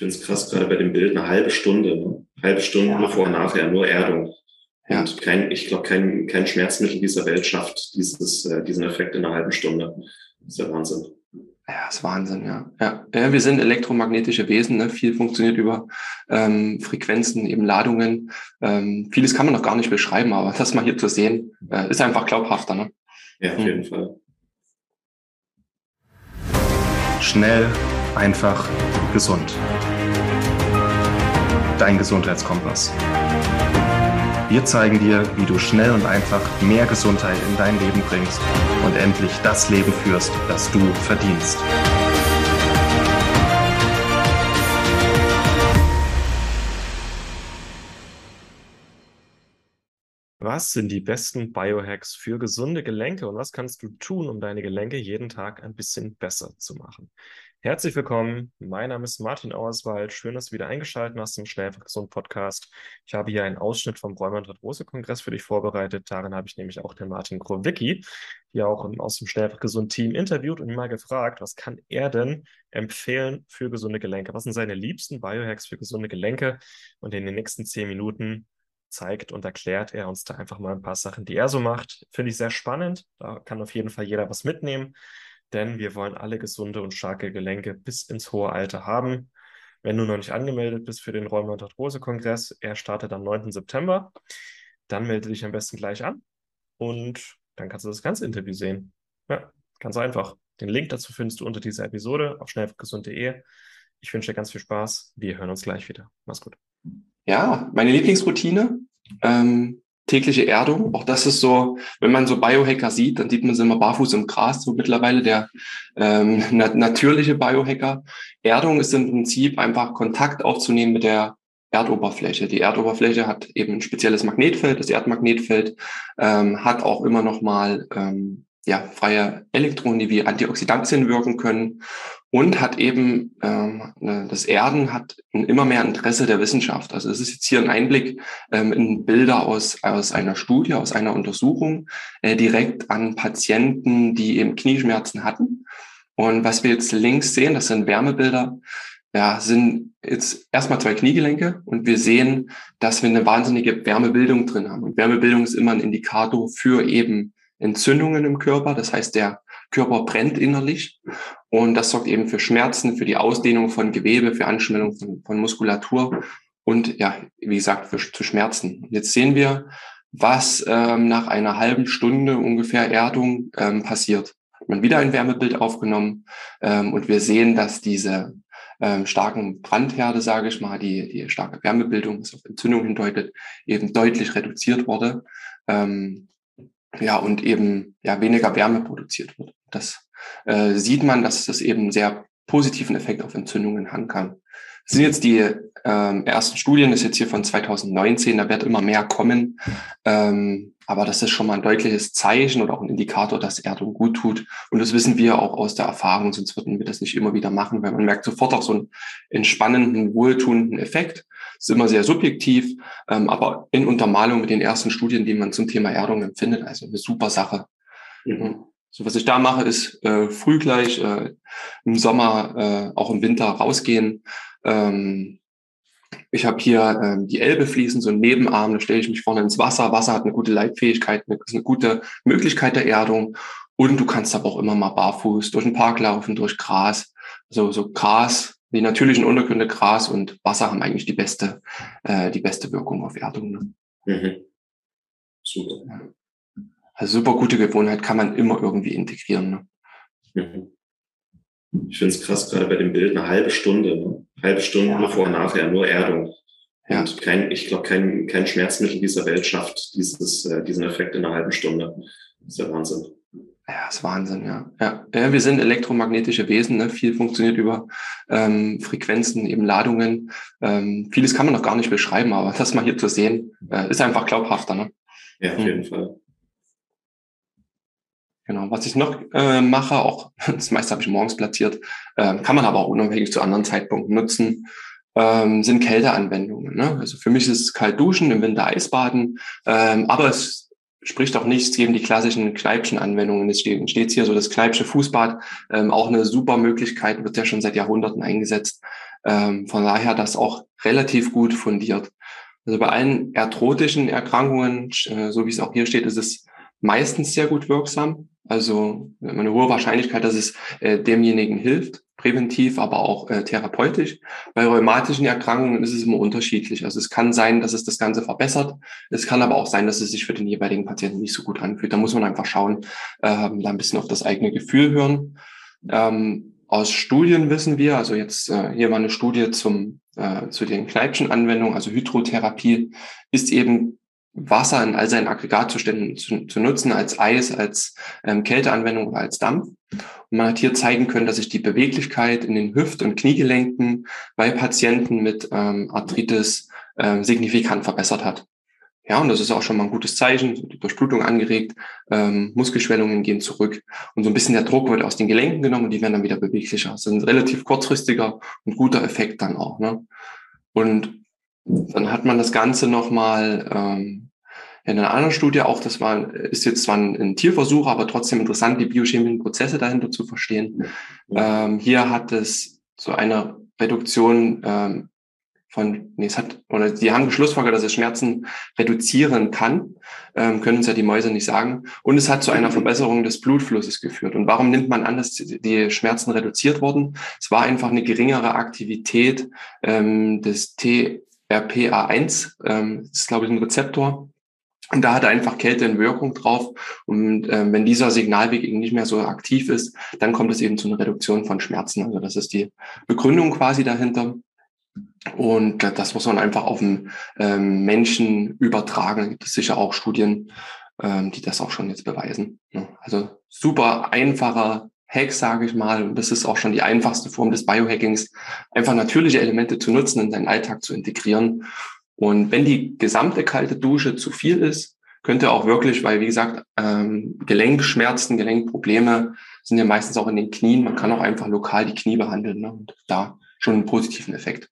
finde es krass, gerade bei dem Bild eine halbe Stunde, ne? halbe Stunde ja. bevor nachher, nur Erdung. Ja. Und kein, ich glaube, kein, kein Schmerzmittel dieser Welt schafft dieses, äh, diesen Effekt in einer halben Stunde. Das ist ja Wahnsinn. Ja, ist Wahnsinn, ja. ja. Ja, wir sind elektromagnetische Wesen, ne? viel funktioniert über ähm, Frequenzen, eben Ladungen. Ähm, vieles kann man noch gar nicht beschreiben, aber das mal hier zu sehen, äh, ist einfach glaubhafter. Ne? Ja, auf mhm. jeden Fall. Schnell, einfach, gesund. Dein Gesundheitskompass. Wir zeigen dir, wie du schnell und einfach mehr Gesundheit in dein Leben bringst und endlich das Leben führst, das du verdienst. Was sind die besten Biohacks für gesunde Gelenke und was kannst du tun, um deine Gelenke jeden Tag ein bisschen besser zu machen? Herzlich willkommen. Mein Name ist Martin Auerswald. Schön, dass du wieder eingeschaltet hast zum Schnell gesund Podcast. Ich habe hier einen Ausschnitt vom Rheuma- Arthrose Kongress für dich vorbereitet. Darin habe ich nämlich auch den Martin Krowicki, hier auch aus dem Schnell gesund Team interviewt und ihn mal gefragt, was kann er denn empfehlen für gesunde Gelenke? Was sind seine liebsten Biohacks für gesunde Gelenke? Und in den nächsten zehn Minuten zeigt und erklärt er uns da einfach mal ein paar Sachen, die er so macht. Finde ich sehr spannend. Da kann auf jeden Fall jeder was mitnehmen denn wir wollen alle gesunde und starke Gelenke bis ins hohe Alter haben. Wenn du noch nicht angemeldet bist für den Rheuma- und Arthrose-Kongress, er startet am 9. September, dann melde dich am besten gleich an und dann kannst du das ganze Interview sehen. Ja, ganz einfach. Den Link dazu findest du unter dieser Episode auf schnellgesund.de. Ich wünsche dir ganz viel Spaß. Wir hören uns gleich wieder. Mach's gut. Ja, meine Lieblingsroutine. Ähm, tägliche Erdung. Auch das ist so, wenn man so Biohacker sieht, dann sieht man sie immer barfuß im Gras, so mittlerweile der ähm, nat natürliche Biohacker. Erdung ist im Prinzip einfach Kontakt aufzunehmen mit der Erdoberfläche. Die Erdoberfläche hat eben ein spezielles Magnetfeld, das Erdmagnetfeld, ähm, hat auch immer noch mal ähm, ja, freie Elektronen, die wie Antioxidantien wirken können und hat eben ähm, ne, das Erden hat immer mehr Interesse der Wissenschaft. Also es ist jetzt hier ein Einblick ähm, in Bilder aus aus einer Studie, aus einer Untersuchung äh, direkt an Patienten, die eben Knieschmerzen hatten. Und was wir jetzt links sehen, das sind Wärmebilder, ja, sind jetzt erstmal zwei Kniegelenke und wir sehen, dass wir eine wahnsinnige Wärmebildung drin haben. Und Wärmebildung ist immer ein Indikator für eben Entzündungen im Körper. Das heißt, der Körper brennt innerlich und das sorgt eben für Schmerzen, für die Ausdehnung von Gewebe, für Anschwellung von, von Muskulatur und ja, wie gesagt, für, zu Schmerzen. Jetzt sehen wir, was ähm, nach einer halben Stunde ungefähr Erdung ähm, passiert. Hat man wieder ein Wärmebild aufgenommen ähm, und wir sehen, dass diese ähm, starken Brandherde, sage ich mal, die, die starke Wärmebildung, das auf Entzündung hindeutet, eben deutlich reduziert wurde. Ähm, ja, und eben ja weniger Wärme produziert wird. Das äh, sieht man, dass das eben einen sehr positiven Effekt auf Entzündungen haben kann. Das sind jetzt die ähm, ersten Studien, das ist jetzt hier von 2019, da wird immer mehr kommen. Ähm, aber das ist schon mal ein deutliches Zeichen oder auch ein Indikator, dass Erdung gut tut. Und das wissen wir auch aus der Erfahrung, sonst würden wir das nicht immer wieder machen, weil man merkt sofort auch so einen entspannenden, wohltuenden Effekt. Das ist immer sehr subjektiv, ähm, aber in Untermalung mit den ersten Studien, die man zum Thema Erdung empfindet, also eine super Sache. Mhm. So, was ich da mache, ist äh, früh gleich äh, im Sommer, äh, auch im Winter rausgehen. Ähm, ich habe hier ähm, die Elbe fließen, so ein Nebenarm, da stelle ich mich vorne ins Wasser. Wasser hat eine gute Leitfähigkeit, eine, ist eine gute Möglichkeit der Erdung. Und du kannst aber auch immer mal barfuß durch den Park laufen, durch Gras. Also so Gras, die natürlichen Untergründe Gras und Wasser haben eigentlich die beste, äh, die beste Wirkung auf Erdung. Ne? Mhm. Super. Ja. Also super gute Gewohnheit kann man immer irgendwie integrieren. Ne? Mhm. Ich finde es krass, gerade bei dem Bild eine halbe Stunde, ne? halbe Stunde ja. bevor nachher, nur Erdung. Ja. Und kein, ich glaube, kein, kein Schmerzmittel dieser Welt schafft dieses, äh, diesen Effekt in einer halben Stunde. Das ist ja Wahnsinn. Ja, ist Wahnsinn, ja. ja. Ja, wir sind elektromagnetische Wesen, ne? viel funktioniert über ähm, Frequenzen, eben Ladungen. Ähm, vieles kann man noch gar nicht beschreiben, aber das mal hier zu sehen, äh, ist einfach glaubhafter. Ne? Ja, auf mhm. jeden Fall. Genau, was ich noch äh, mache, auch das meiste habe ich morgens platziert, äh, kann man aber auch unabhängig zu anderen Zeitpunkten nutzen, ähm, sind Kälteanwendungen. Ne? Also für mich ist es kalt duschen, im Winter Eisbaden, ähm, aber es spricht auch nichts gegen die klassischen Kneipchen-Anwendungen. Es steht, steht hier so das Kneipsche Fußbad, ähm, auch eine super Möglichkeit, wird ja schon seit Jahrhunderten eingesetzt. Ähm, von daher das auch relativ gut fundiert. Also bei allen arthrotischen Erkrankungen, äh, so wie es auch hier steht, ist es meistens sehr gut wirksam. Also eine hohe Wahrscheinlichkeit, dass es äh, demjenigen hilft, präventiv, aber auch äh, therapeutisch. Bei rheumatischen Erkrankungen ist es immer unterschiedlich. Also es kann sein, dass es das Ganze verbessert. Es kann aber auch sein, dass es sich für den jeweiligen Patienten nicht so gut anfühlt. Da muss man einfach schauen, ähm, da ein bisschen auf das eigene Gefühl hören. Ähm, aus Studien wissen wir, also jetzt äh, hier war eine Studie zum, äh, zu den Kneipchen-Anwendungen, also Hydrotherapie, ist eben Wasser in all seinen Aggregatzuständen zu, zu nutzen, als Eis, als ähm, Kälteanwendung oder als Dampf. Und man hat hier zeigen können, dass sich die Beweglichkeit in den Hüft- und Kniegelenken bei Patienten mit ähm, Arthritis ähm, signifikant verbessert hat. Ja, und das ist auch schon mal ein gutes Zeichen. Die Durchblutung angeregt, ähm, Muskelschwellungen gehen zurück und so ein bisschen der Druck wird aus den Gelenken genommen und die werden dann wieder beweglicher. Das ist ein relativ kurzfristiger und guter Effekt dann auch. Ne? Und dann hat man das Ganze nochmal ähm, in einer anderen Studie auch, das war, ist jetzt zwar ein, ein Tierversuch, aber trotzdem interessant, die biochemischen Prozesse dahinter zu verstehen. Ähm, hier hat es so eine Reduktion ähm, von, nee, es hat, oder die haben geschlussfolgert, dass es Schmerzen reduzieren kann, ähm, können uns ja die Mäuse nicht sagen. Und es hat zu einer Verbesserung des Blutflusses geführt. Und warum nimmt man an, dass die Schmerzen reduziert wurden? Es war einfach eine geringere Aktivität ähm, des T RPA1, ähm, ist, glaube ich, ein Rezeptor. Und da hat einfach Kälte eine Wirkung drauf. Und ähm, wenn dieser Signalweg eben nicht mehr so aktiv ist, dann kommt es eben zu einer Reduktion von Schmerzen. Also das ist die Begründung quasi dahinter. Und das muss man einfach auf den ähm, Menschen übertragen. Da gibt es sicher auch Studien, ähm, die das auch schon jetzt beweisen. Also super einfacher Hack, sage ich mal, und das ist auch schon die einfachste Form des Biohackings, einfach natürliche Elemente zu nutzen, in deinen Alltag zu integrieren. Und wenn die gesamte kalte Dusche zu viel ist, könnte auch wirklich, weil wie gesagt, ähm, Gelenkschmerzen, Gelenkprobleme sind ja meistens auch in den Knien. Man kann auch einfach lokal die Knie behandeln ne? und da schon einen positiven Effekt.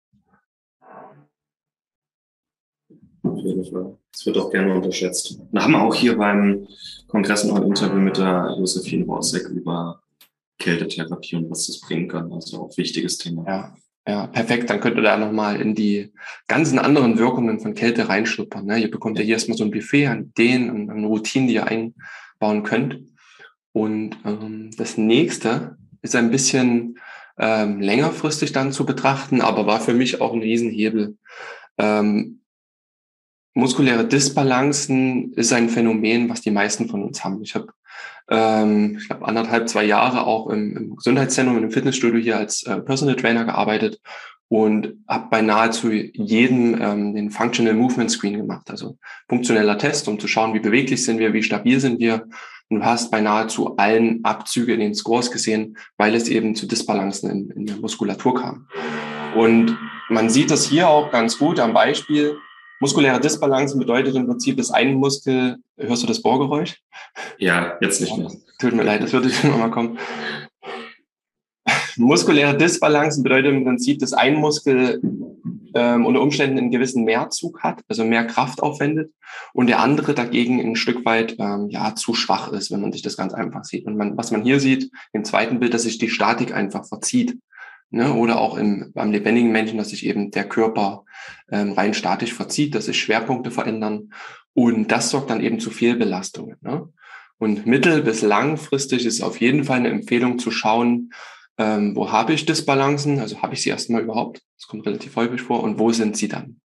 Auf jeden Fall. Das wird auch gerne unterschätzt. Wir haben auch hier beim Kongress noch ein Interview mit der Josephine Borsek über Kältetherapie und was das bringen kann. Also auch wichtiges Thema. Ja, ja, perfekt. Dann könnt ihr da nochmal in die ganzen anderen Wirkungen von Kälte reinschnuppern. Ne? Ihr bekommt ja hier erstmal so ein Buffet an Ideen und an Routinen, die ihr einbauen könnt. Und ähm, das nächste ist ein bisschen ähm, längerfristig dann zu betrachten, aber war für mich auch ein Riesenhebel. Ähm, muskuläre Disbalancen ist ein Phänomen, was die meisten von uns haben. Ich habe ähm, ich glaube, anderthalb, zwei Jahre auch im, im Gesundheitszentrum, im Fitnessstudio hier als äh, Personal Trainer gearbeitet und habe bei nahezu jedem ähm, den Functional Movement Screen gemacht, also funktioneller Test, um zu schauen, wie beweglich sind wir, wie stabil sind wir. Und du hast bei nahezu allen Abzüge in den Scores gesehen, weil es eben zu Disbalancen in, in der Muskulatur kam. Und man sieht das hier auch ganz gut am Beispiel. Muskuläre Disbalance bedeutet im Prinzip, dass ein Muskel, hörst du das Bohrgeräusch? Ja, jetzt nicht mehr. Tut mir leid, das würde ich nochmal kommen. Muskuläre Disbalance bedeutet im Prinzip, dass ein Muskel ähm, unter Umständen einen gewissen Mehrzug hat, also mehr Kraft aufwendet und der andere dagegen ein Stück weit ähm, ja zu schwach ist, wenn man sich das ganz einfach sieht. Und man, was man hier sieht im zweiten Bild, dass sich die Statik einfach verzieht. Ne? Oder auch im, beim lebendigen Menschen, dass sich eben der Körper ähm, rein statisch verzieht, dass sich Schwerpunkte verändern. Und das sorgt dann eben zu Fehlbelastungen. Ne? Und mittel- bis langfristig ist auf jeden Fall eine Empfehlung zu schauen, ähm, wo habe ich Disbalancen, also habe ich sie erstmal überhaupt, das kommt relativ häufig vor, und wo sind sie dann?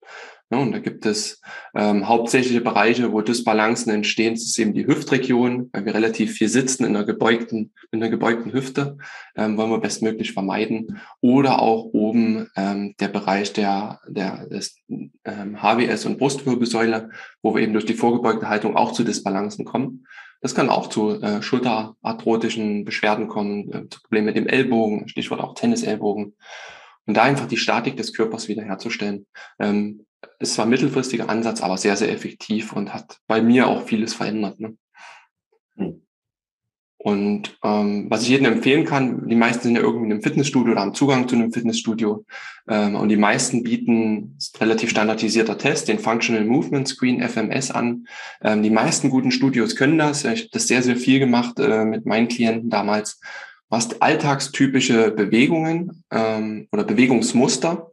Ja, und da gibt es ähm, hauptsächliche Bereiche, wo Dysbalancen entstehen. Das ist eben die Hüftregion, weil wir relativ viel sitzen in einer gebeugten, in einer gebeugten Hüfte, ähm, wollen wir bestmöglich vermeiden. Oder auch oben ähm, der Bereich der, der des ähm, HWS und Brustwirbelsäule, wo wir eben durch die vorgebeugte Haltung auch zu Dysbalancen kommen. Das kann auch zu äh, schulterarthrotischen Beschwerden kommen, äh, zu Problemen mit dem Ellbogen, Stichwort auch Tennisellbogen. Und da einfach die Statik des Körpers wiederherzustellen. Ähm, ist zwar mittelfristiger Ansatz, aber sehr, sehr effektiv und hat bei mir auch vieles verändert. Ne? Hm. Und ähm, was ich jedem empfehlen kann, die meisten sind ja irgendwie in einem Fitnessstudio oder haben Zugang zu einem Fitnessstudio. Ähm, und die meisten bieten relativ standardisierter Test, den Functional Movement Screen FMS an. Ähm, die meisten guten Studios können das. Ich habe das sehr, sehr viel gemacht äh, mit meinen Klienten damals. hast alltagstypische Bewegungen ähm, oder Bewegungsmuster,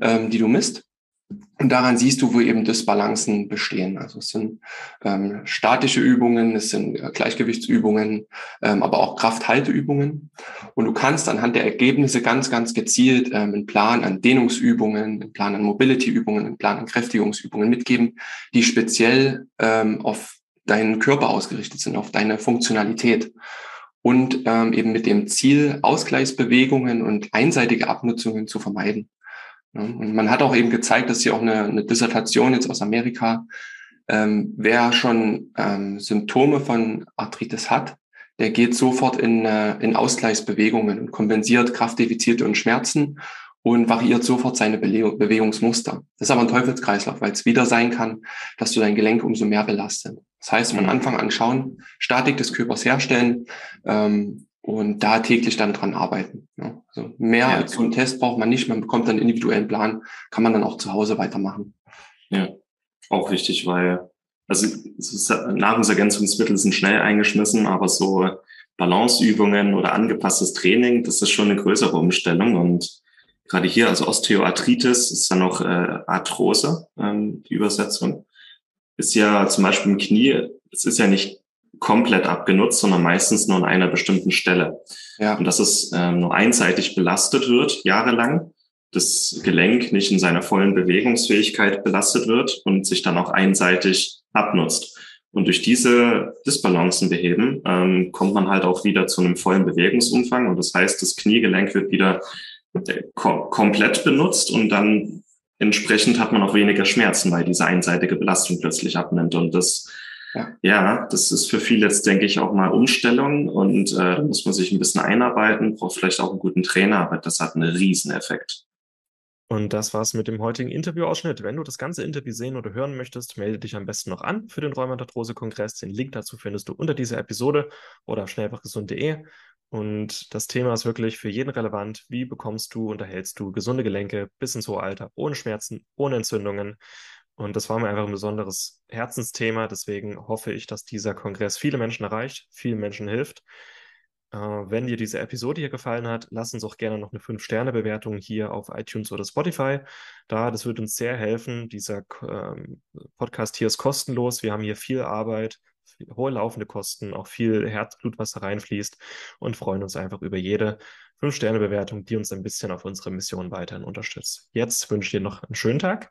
ähm, die du misst. Und daran siehst du, wo eben Disbalancen bestehen. Also es sind ähm, statische Übungen, es sind äh, Gleichgewichtsübungen, ähm, aber auch Krafthalteübungen. Und du kannst anhand der Ergebnisse ganz, ganz gezielt ähm, einen Plan an Dehnungsübungen, einen Plan an Mobility-Übungen, einen Plan an Kräftigungsübungen mitgeben, die speziell ähm, auf deinen Körper ausgerichtet sind, auf deine Funktionalität und ähm, eben mit dem Ziel, Ausgleichsbewegungen und einseitige Abnutzungen zu vermeiden. Und man hat auch eben gezeigt, dass hier auch eine, eine Dissertation jetzt aus Amerika, ähm, wer schon ähm, Symptome von Arthritis hat, der geht sofort in, äh, in Ausgleichsbewegungen und kompensiert Kraftdefizite und Schmerzen und variiert sofort seine Bele Bewegungsmuster. Das ist aber ein Teufelskreislauf, weil es wieder sein kann, dass du dein Gelenk umso mehr belastet. Das heißt, von mhm. Anfang an schauen, Statik des Körpers herstellen ähm, und da täglich dann dran arbeiten. Ja. Also mehr ja. als so einen Test braucht man nicht, man bekommt dann einen individuellen Plan, kann man dann auch zu Hause weitermachen. Ja, auch wichtig, weil also Nahrungsergänzungsmittel sind schnell eingeschmissen, aber so Balanceübungen oder angepasstes Training, das ist schon eine größere Umstellung und gerade hier, also Osteoarthritis ist ja noch äh, Arthrose, ähm, die Übersetzung ist ja zum Beispiel im Knie, es ist ja nicht komplett abgenutzt, sondern meistens nur an einer bestimmten Stelle. Ja. Und dass es ähm, nur einseitig belastet wird, jahrelang, das Gelenk nicht in seiner vollen Bewegungsfähigkeit belastet wird und sich dann auch einseitig abnutzt. Und durch diese Disbalancen beheben, ähm, kommt man halt auch wieder zu einem vollen Bewegungsumfang. Und das heißt, das Kniegelenk wird wieder äh, kom komplett benutzt und dann entsprechend hat man auch weniger Schmerzen, weil diese einseitige Belastung plötzlich abnimmt. Und das, ja, ja das ist für viele jetzt, denke ich, auch mal Umstellung und äh, da muss man sich ein bisschen einarbeiten, braucht vielleicht auch einen guten Trainer, aber das hat einen Rieseneffekt. Und das war's mit dem heutigen Interviewausschnitt. Wenn du das ganze Interview sehen oder hören möchtest, melde dich am besten noch an für den Rheumatarthrose-Kongress. Den Link dazu findest du unter dieser Episode oder auf schnellfachgesund.de. Und das Thema ist wirklich für jeden relevant. Wie bekommst du, unterhältst du gesunde Gelenke bis ins hohe Alter, ohne Schmerzen, ohne Entzündungen? Und das war mir einfach ein besonderes Herzensthema. Deswegen hoffe ich, dass dieser Kongress viele Menschen erreicht, vielen Menschen hilft. Äh, wenn dir diese Episode hier gefallen hat, lass uns auch gerne noch eine 5-Sterne-Bewertung hier auf iTunes oder Spotify da. Das wird uns sehr helfen. Dieser ähm, Podcast hier ist kostenlos. Wir haben hier viel Arbeit hohe laufende Kosten, auch viel Herzblut, was da reinfließt und freuen uns einfach über jede 5-Sterne-Bewertung, die uns ein bisschen auf unsere Mission weiterhin unterstützt. Jetzt wünsche ich dir noch einen schönen Tag